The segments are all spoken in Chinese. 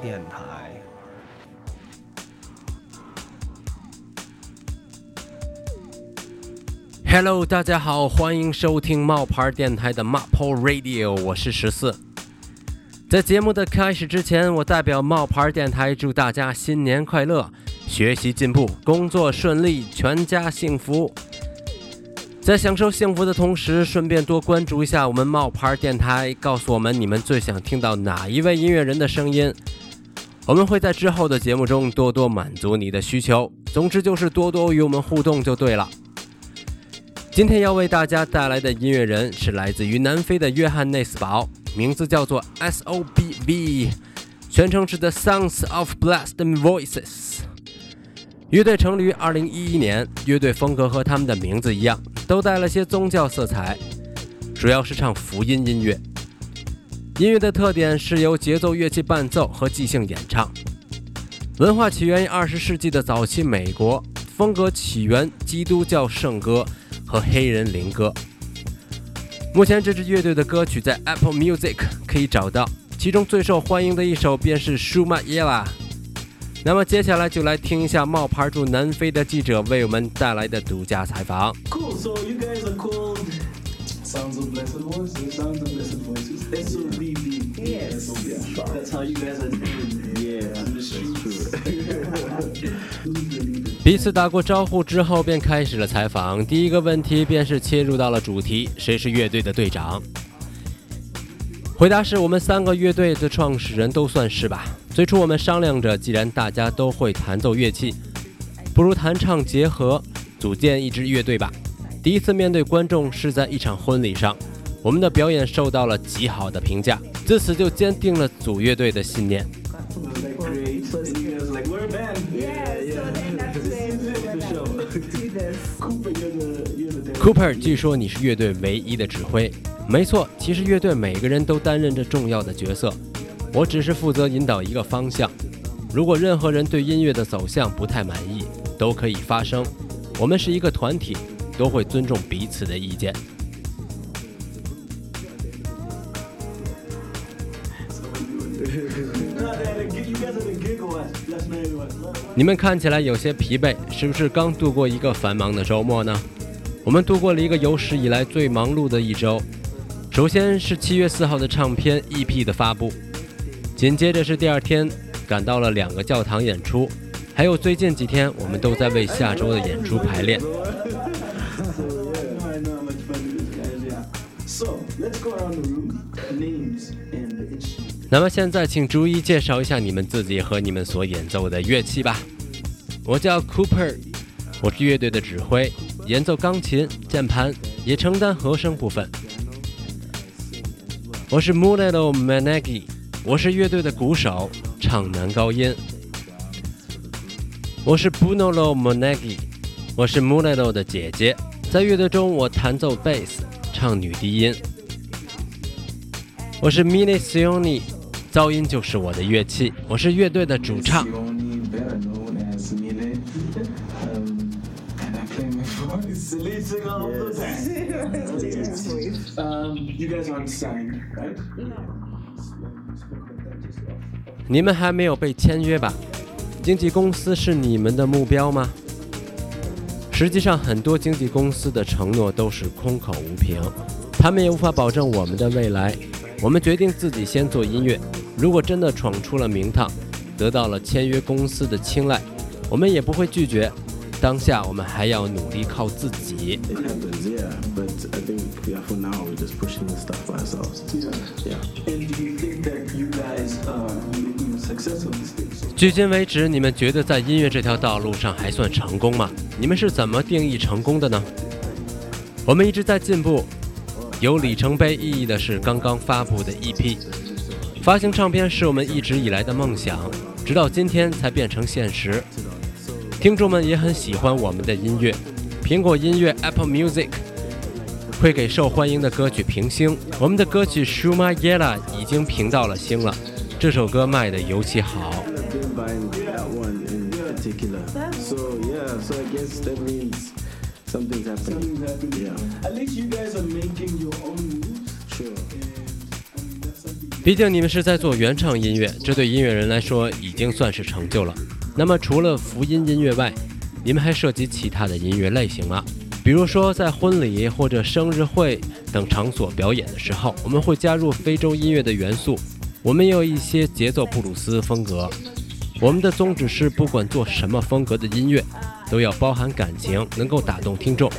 电台 hello 大家好欢迎收听冒牌电台的 map radio 我是十四。在节目的开始之前我代表冒牌电台祝大家新年快乐学习进步工作顺利全家幸福。在享受幸福的同时顺便多关注一下我们冒牌电台告诉我们你们最想听到哪一位音乐人的声音。我们会在之后的节目中多多满足你的需求。总之就是多多与我们互动就对了。今天要为大家带来的音乐人是来自于南非的约翰内斯堡，名字叫做 S.O.B.V，全称是 The Sounds of Blessed Voices。乐队成立于2011年，乐队风格和他们的名字一样，都带了些宗教色彩，主要是唱福音音乐。音乐的特点是由节奏乐器伴奏和即兴演唱。文化起源于二十世纪的早期美国，风格起源基督教圣歌。和黑人灵歌。目前这支乐队的歌曲在 Apple Music 可以找到，其中最受欢迎的一首便是《Shuma Yela》。那么接下来就来听一下冒牌驻南非的记者为我们带来的独家采访。Sounds of Blessed Voices. Sounds of Blessed Voices. S O B B. Yes. That's how you guys are doing. Yeah, that's true. 彼此打过招呼之后，便开始了采访。第一个问题便是切入到了主题：谁是乐队的队长？回答是我们三个乐队的创始人都算是吧。最初我们商量着，既然大家都会弹奏乐器，不如弹唱结合，组建一支乐队吧。第一次面对观众是在一场婚礼上，我们的表演受到了极好的评价，自此就坚定了组乐队的信念。Cooper，据说你是乐队唯一的指挥。没错，其实乐队每个人都担任着重要的角色，我只是负责引导一个方向。如果任何人对音乐的走向不太满意，都可以发声。我们是一个团体，都会尊重彼此的意见。你们看起来有些疲惫，是不是刚度过一个繁忙的周末呢？我们度过了一个有史以来最忙碌的一周。首先是七月四号的唱片 EP 的发布，紧接着是第二天赶到了两个教堂演出，还有最近几天我们都在为下周的演出排练。Soletsgo 那么现在请逐一介绍一下你们自己和你们所演奏的乐器吧。我叫 Cooper，我是乐队的指挥。演奏钢琴、键盘，也承担和声部分。我是 Mulelo Managi，我是乐队的鼓手，唱男高音。我是 Bunolo Managi，我是 Mulelo 的姐姐，在乐队中我弹奏贝斯，唱女低音。我是 Mini Sioni，噪音就是我的乐器，我是乐队的主唱。你们还没有被签约吧？经纪公司是你们的目标吗？实际上，很多经纪公司的承诺都是空口无凭，他们也无法保证我们的未来。我们决定自己先做音乐，如果真的闯出了名堂，得到了签约公司的青睐，我们也不会拒绝。当下我们还要努力靠自己。距今为止，你们觉得在音乐这条道路上还算成功吗？你们是怎么定义成功的呢？我们一直在进步。有里程碑意义的是刚刚发布的 EP，发行唱片是我们一直以来的梦想，直到今天才变成现实。听众们也很喜欢我们的音乐，苹果音乐 Apple Music 会给受欢迎的歌曲评星。我们的歌曲 Shuma Yela 已经评到了星了，这首歌卖的尤其好。毕竟你们是在做原创音乐，这对音乐人来说已经算是成就了。那么，除了福音音乐外，你们还涉及其他的音乐类型吗？比如说在婚礼或者生日会等场所表演的时候，我们会加入非洲音乐的元素。我们有一些节奏布鲁斯风格。我们的宗旨是，不管做什么风格的音乐，都要包含感情，能够打动听众。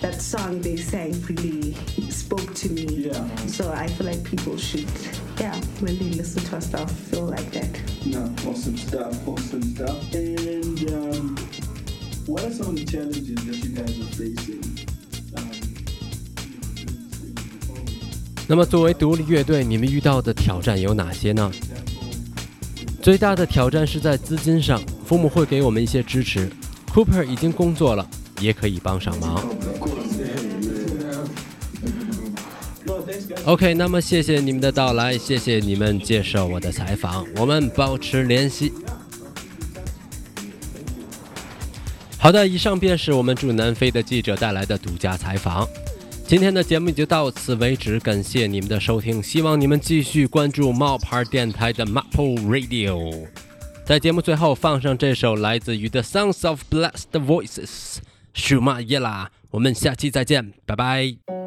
That song they sang really spoke to me Yeah. so i feel like people should yeah when they listen to our stuff feel like that No, awesome stuff, awesome stuff. And um, what are some of the challenges that you guys are facing? Um, 那么，作为独立乐队，你们遇到的挑战有哪些呢？最大的挑战是在资金上，父母会给我们一些支持。Cooper 已经工作了，也可以帮上忙。OK，那么谢谢你们的到来，谢谢你们接受我的采访，我们保持联系。好的，以上便是我们驻南非的记者带来的独家采访。今天的节目就到此为止，感谢你们的收听，希望你们继续关注冒牌电台的 Maple Radio。在节目最后放上这首来自于 The Sounds of Blessed Voices，舒马耶拉。我们下期再见，拜拜。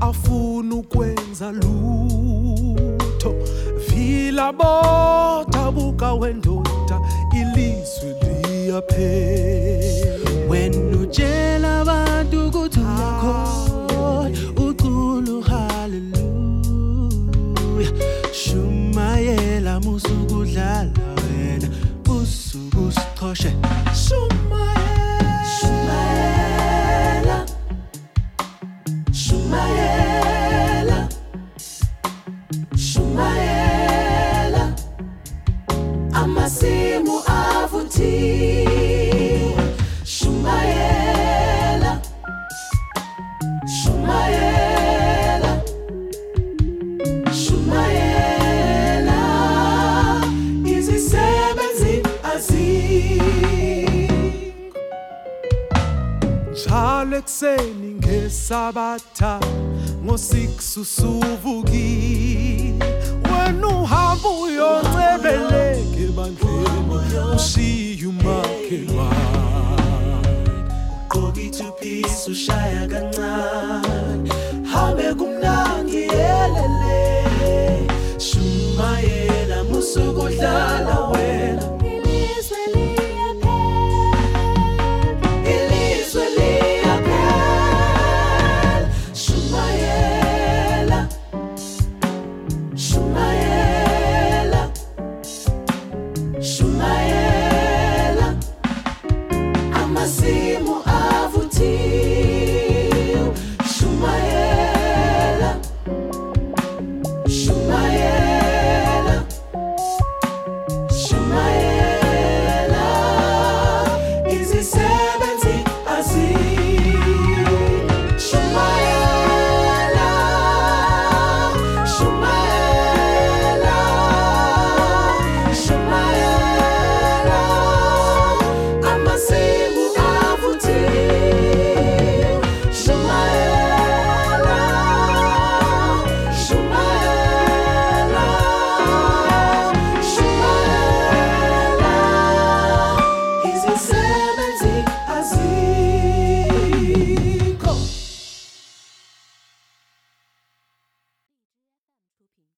Afuna ukwenza lutho. Vila bodabuka wendoda ilizwi liyaphela. Wena utshela abantu ukuthi haleluya shumayela musukudlala wena usuku shumayela ekuseni ngesabatha ngo-6 usuvukile wena uhamba uyoncebeleke ebandleni ushiye umakhelwane ushaya kancane. Hambe kumnandi yelele shumayela musukudlala wena